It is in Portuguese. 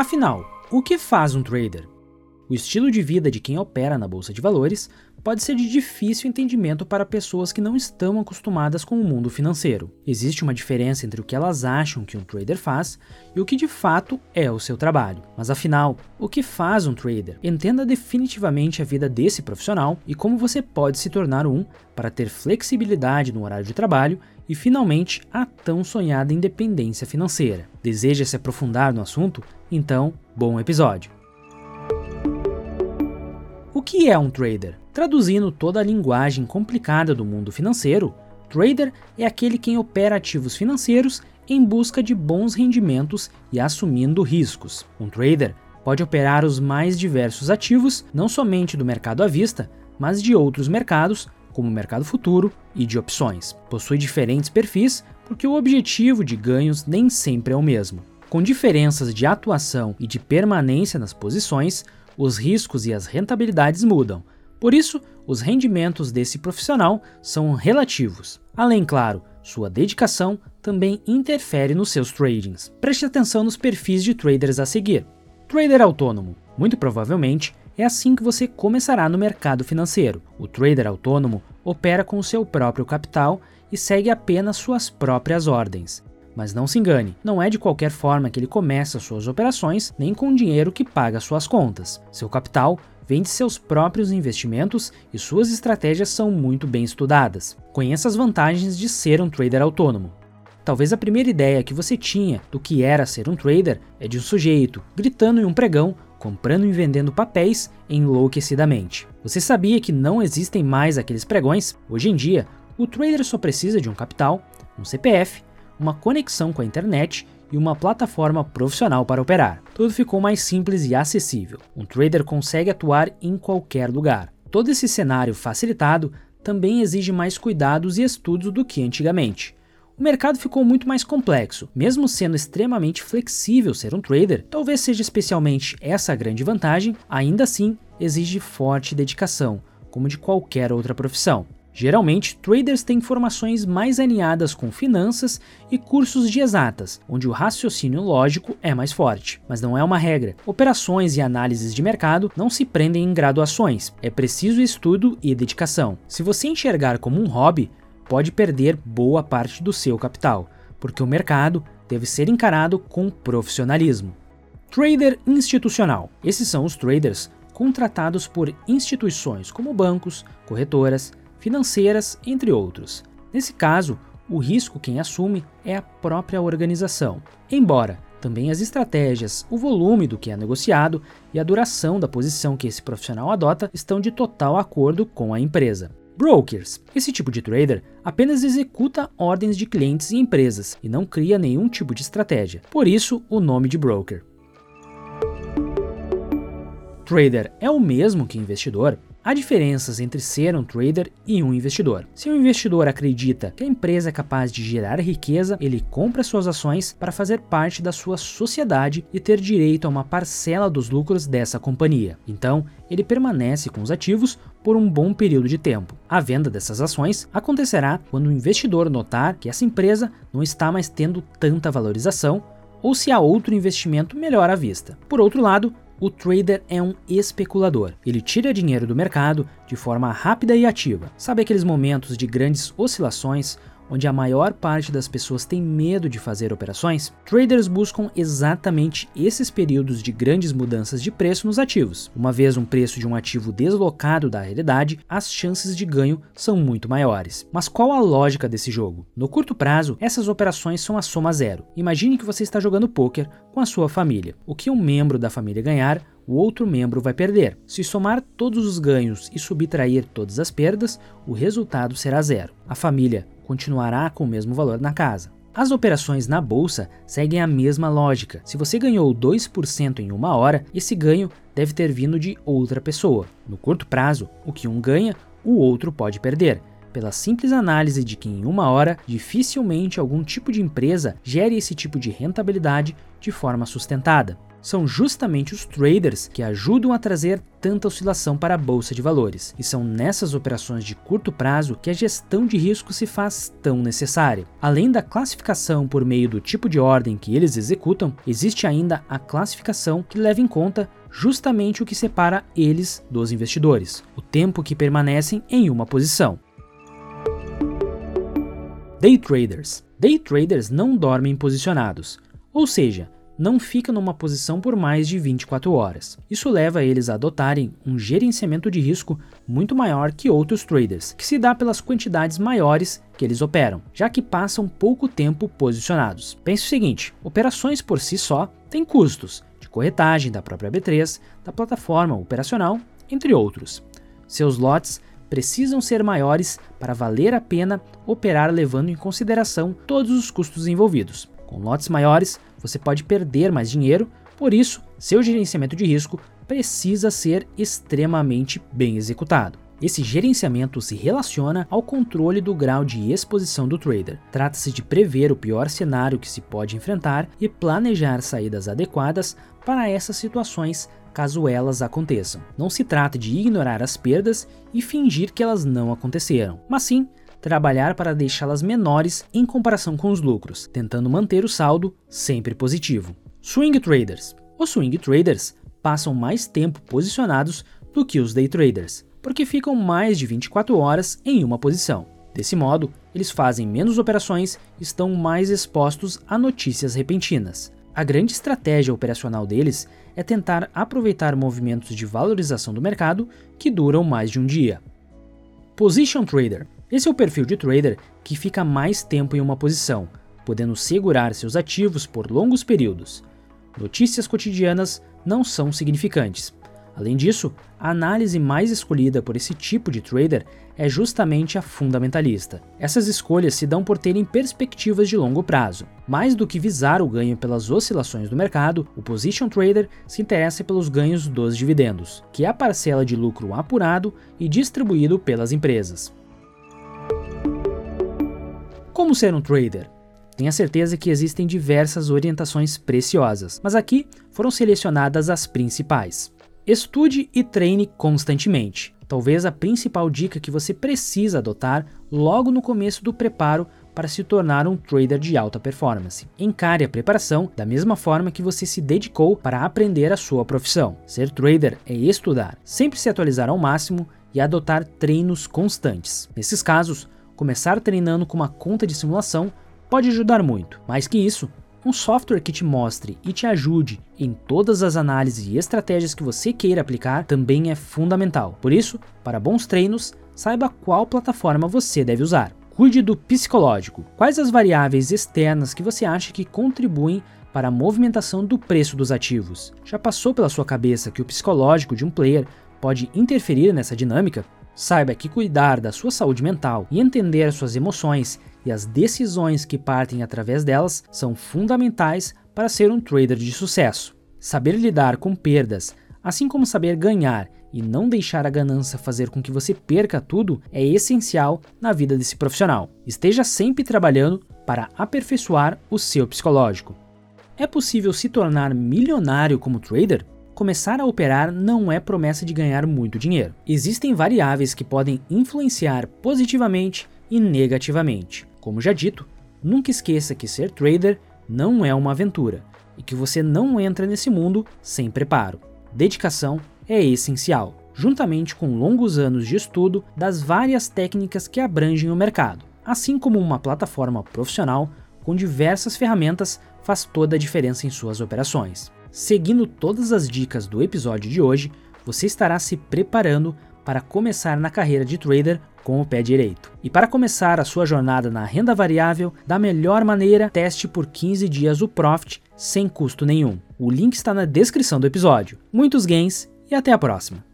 Afinal, o que faz um trader? O estilo de vida de quem opera na bolsa de valores pode ser de difícil entendimento para pessoas que não estão acostumadas com o mundo financeiro. Existe uma diferença entre o que elas acham que um trader faz e o que de fato é o seu trabalho. Mas afinal, o que faz um trader? Entenda definitivamente a vida desse profissional e como você pode se tornar um para ter flexibilidade no horário de trabalho e finalmente a tão sonhada independência financeira. Deseja se aprofundar no assunto? Então, bom episódio! O que é um trader? Traduzindo toda a linguagem complicada do mundo financeiro, trader é aquele quem opera ativos financeiros em busca de bons rendimentos e assumindo riscos. Um trader pode operar os mais diversos ativos, não somente do mercado à vista, mas de outros mercados, como mercado futuro e de opções. Possui diferentes perfis porque o objetivo de ganhos nem sempre é o mesmo. Com diferenças de atuação e de permanência nas posições, os riscos e as rentabilidades mudam. Por isso, os rendimentos desse profissional são relativos. Além, claro, sua dedicação também interfere nos seus tradings. Preste atenção nos perfis de traders a seguir. Trader autônomo. Muito provavelmente é assim que você começará no mercado financeiro. O trader autônomo opera com o seu próprio capital e segue apenas suas próprias ordens. Mas não se engane, não é de qualquer forma que ele começa suas operações, nem com o dinheiro que paga suas contas. Seu capital vem de seus próprios investimentos e suas estratégias são muito bem estudadas. Conheça as vantagens de ser um trader autônomo. Talvez a primeira ideia que você tinha do que era ser um trader é de um sujeito gritando em um pregão, comprando e vendendo papéis enlouquecidamente. Você sabia que não existem mais aqueles pregões? Hoje em dia, o trader só precisa de um capital, um CPF uma conexão com a internet e uma plataforma profissional para operar. Tudo ficou mais simples e acessível. Um trader consegue atuar em qualquer lugar. Todo esse cenário facilitado também exige mais cuidados e estudos do que antigamente. O mercado ficou muito mais complexo. Mesmo sendo extremamente flexível ser um trader, talvez seja especialmente essa a grande vantagem, ainda assim exige forte dedicação, como de qualquer outra profissão. Geralmente, traders têm formações mais alinhadas com finanças e cursos de exatas, onde o raciocínio lógico é mais forte. Mas não é uma regra. Operações e análises de mercado não se prendem em graduações. É preciso estudo e dedicação. Se você enxergar como um hobby, pode perder boa parte do seu capital, porque o mercado deve ser encarado com profissionalismo. Trader institucional. Esses são os traders contratados por instituições como bancos, corretoras, financeiras, entre outros. Nesse caso, o risco quem assume é a própria organização, embora também as estratégias, o volume do que é negociado e a duração da posição que esse profissional adota estão de total acordo com a empresa. Brokers. Esse tipo de trader apenas executa ordens de clientes e empresas e não cria nenhum tipo de estratégia. Por isso, o nome de broker. Trader é o mesmo que investidor? Há diferenças entre ser um trader e um investidor. Se um investidor acredita que a empresa é capaz de gerar riqueza, ele compra suas ações para fazer parte da sua sociedade e ter direito a uma parcela dos lucros dessa companhia. Então, ele permanece com os ativos por um bom período de tempo. A venda dessas ações acontecerá quando o investidor notar que essa empresa não está mais tendo tanta valorização ou se há outro investimento melhor à vista. Por outro lado, o trader é um especulador. Ele tira dinheiro do mercado de forma rápida e ativa. Sabe aqueles momentos de grandes oscilações onde a maior parte das pessoas tem medo de fazer operações, traders buscam exatamente esses períodos de grandes mudanças de preço nos ativos. Uma vez um preço de um ativo deslocado da realidade, as chances de ganho são muito maiores. Mas qual a lógica desse jogo? No curto prazo, essas operações são a soma zero. Imagine que você está jogando poker com a sua família. O que um membro da família ganhar, o outro membro vai perder. Se somar todos os ganhos e subtrair todas as perdas, o resultado será zero. A família continuará com o mesmo valor na casa. As operações na bolsa seguem a mesma lógica. Se você ganhou 2% em uma hora, esse ganho deve ter vindo de outra pessoa. No curto prazo, o que um ganha, o outro pode perder. Pela simples análise de que em uma hora, dificilmente algum tipo de empresa gere esse tipo de rentabilidade de forma sustentada. São justamente os traders que ajudam a trazer tanta oscilação para a bolsa de valores, e são nessas operações de curto prazo que a gestão de risco se faz tão necessária. Além da classificação por meio do tipo de ordem que eles executam, existe ainda a classificação que leva em conta justamente o que separa eles dos investidores, o tempo que permanecem em uma posição. Day traders. Day traders não dormem posicionados, ou seja, não ficam numa posição por mais de 24 horas. Isso leva eles a adotarem um gerenciamento de risco muito maior que outros traders, que se dá pelas quantidades maiores que eles operam, já que passam pouco tempo posicionados. Pense o seguinte: operações por si só têm custos de corretagem da própria B3, da plataforma operacional, entre outros. Seus lotes precisam ser maiores para valer a pena operar levando em consideração todos os custos envolvidos. Com lotes maiores, você pode perder mais dinheiro, por isso, seu gerenciamento de risco precisa ser extremamente bem executado. Esse gerenciamento se relaciona ao controle do grau de exposição do trader. Trata-se de prever o pior cenário que se pode enfrentar e planejar saídas adequadas para essas situações caso elas aconteçam. Não se trata de ignorar as perdas e fingir que elas não aconteceram, mas sim trabalhar para deixá-las menores em comparação com os lucros, tentando manter o saldo sempre positivo. Swing traders. Os swing traders passam mais tempo posicionados do que os day traders, porque ficam mais de 24 horas em uma posição. Desse modo, eles fazem menos operações e estão mais expostos a notícias repentinas. A grande estratégia operacional deles é tentar aproveitar movimentos de valorização do mercado que duram mais de um dia. Position Trader esse é o perfil de trader que fica mais tempo em uma posição, podendo segurar seus ativos por longos períodos. Notícias cotidianas não são significantes. Além disso, a análise mais escolhida por esse tipo de trader é justamente a fundamentalista. Essas escolhas se dão por terem perspectivas de longo prazo. Mais do que visar o ganho pelas oscilações do mercado, o position trader se interessa pelos ganhos dos dividendos, que é a parcela de lucro apurado e distribuído pelas empresas. Como ser um trader? Tenha certeza que existem diversas orientações preciosas, mas aqui foram selecionadas as principais. Estude e treine constantemente. Talvez a principal dica que você precisa adotar logo no começo do preparo para se tornar um trader de alta performance. Encare a preparação da mesma forma que você se dedicou para aprender a sua profissão. Ser trader é estudar, sempre se atualizar ao máximo e adotar treinos constantes. Nesses casos, começar treinando com uma conta de simulação pode ajudar muito. Mais que isso, um software que te mostre e te ajude em todas as análises e estratégias que você queira aplicar também é fundamental. Por isso, para bons treinos, saiba qual plataforma você deve usar. Cuide do psicológico. Quais as variáveis externas que você acha que contribuem para a movimentação do preço dos ativos? Já passou pela sua cabeça que o psicológico de um player pode interferir nessa dinâmica? Saiba que cuidar da sua saúde mental e entender suas emoções e as decisões que partem através delas são fundamentais para ser um trader de sucesso. Saber lidar com perdas, assim como saber ganhar e não deixar a ganância fazer com que você perca tudo, é essencial na vida desse profissional. Esteja sempre trabalhando para aperfeiçoar o seu psicológico. É possível se tornar milionário como trader? Começar a operar não é promessa de ganhar muito dinheiro. Existem variáveis que podem influenciar positivamente e negativamente. Como já dito, nunca esqueça que ser trader não é uma aventura e que você não entra nesse mundo sem preparo. Dedicação é essencial, juntamente com longos anos de estudo das várias técnicas que abrangem o mercado, assim como uma plataforma profissional com diversas ferramentas faz toda a diferença em suas operações. Seguindo todas as dicas do episódio de hoje, você estará se preparando para começar na carreira de trader com o pé direito. E para começar a sua jornada na renda variável, da melhor maneira, teste por 15 dias o Profit sem custo nenhum. O link está na descrição do episódio. Muitos gains e até a próxima!